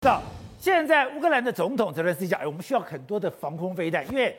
到现在乌克兰的总统泽连斯基讲，哎，我们需要很多的防空飞弹，因为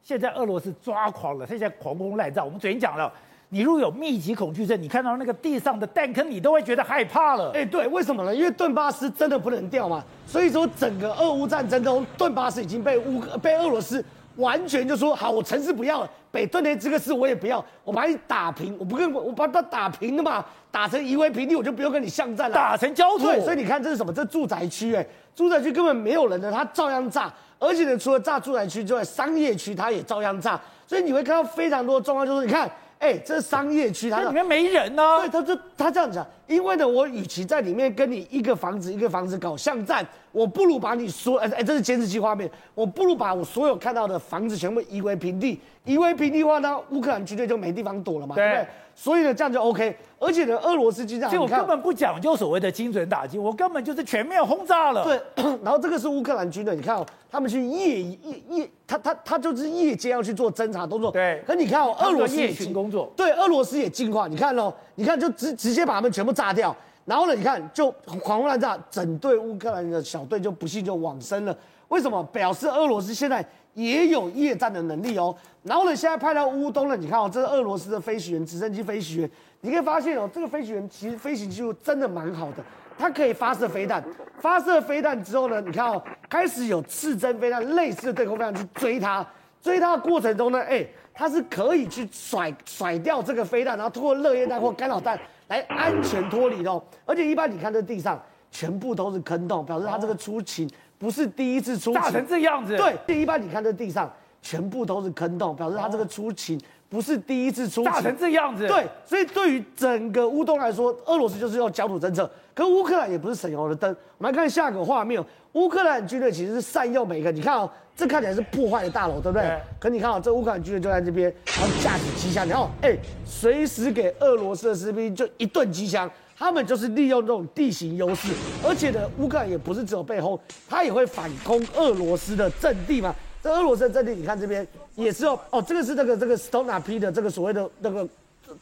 现在俄罗斯抓狂了，他现在狂轰滥炸。我们昨天讲了，你如果有密集恐惧症，你看到那个地上的弹坑，你都会觉得害怕了。哎，对，为什么呢？因为顿巴斯真的不能掉嘛，所以说整个俄乌战争中，顿巴斯已经被乌被俄罗斯完全就说好，我城市不要了，北顿涅茨克市我也不要，我把你打平，我不跟我把它打平了嘛，打成夷为平地，我就不用跟你巷战了，打成焦土。对，所以你看这是什么？这住宅区哎。住宅区根本没有人的，他照样炸，而且呢，除了炸住宅区之外，商业区他也照样炸，所以你会看到非常多的状况，就是你看，哎，这是商业区，它里面没人呢、啊。对，他就他这样讲，因为呢，我与其在里面跟你一个房子一个房子搞巷战，我不如把你所，哎哎，这是监视器画面，我不如把我所有看到的房子全部夷为平地，夷为平地的话呢，乌克兰军队就没地方躲了嘛，对，对不对？所以呢，这样就 OK。而且呢，俄罗斯经常，就我根本不讲究所谓的精准打击，我根本就是全面轰炸了。对，然后这个是乌克兰军队，你看哦，他们去夜夜夜，他他他就是夜间要去做侦查动作。对，可你看哦，俄罗斯也巡工作。对，俄罗斯也进化，你看哦，你看就直直接把他们全部炸掉。然后呢，你看就狂轰滥炸，整队乌克兰的小队就不幸就往生了。为什么？表示俄罗斯现在也有夜战的能力哦。然后呢，现在派到乌东了，你看哦，这是俄罗斯的飞行员，直升机飞行员。你可以发现哦，这个飞行员其实飞行技术真的蛮好的，他可以发射飞弹，发射飞弹之后呢，你看哦，开始有刺针飞弹类似的对空飞弹去追他，追他的过程中呢，哎，他是可以去甩甩掉这个飞弹，然后通过热液弹或干扰弹来安全脱离的哦。而且一般你看这地上全部都是坑洞，表示他这个出勤不是第一次出勤，炸成这样子。对，一般你看这地上全部都是坑洞，表示他这个出勤。不是第一次出炸成这样子，对，所以对于整个乌东来说，俄罗斯就是要焦土政策。可乌克兰也不是省油的灯。我们来看下个画面，乌克兰军队其实是善用每个，你看哦，这看起来是破坏的大楼，对不对？对，可你看哦，这乌克兰军队就在这边，然后架起机枪，然后哎，随时给俄罗斯的士兵就一顿机枪。他们就是利用这种地形优势，而且呢，乌克兰也不是只有被轰，他也会反攻俄罗斯的阵地嘛。这俄罗斯的阵地，你看这边也是哦哦，这个是这个这个 Stona P 的这个所谓的那个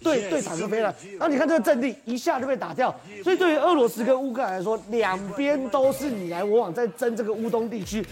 对对坦克飞弹，然后你看这个阵地一下就被打掉，所以对于俄罗斯跟乌克兰来说，两边都是你来我往在争这个乌东地区。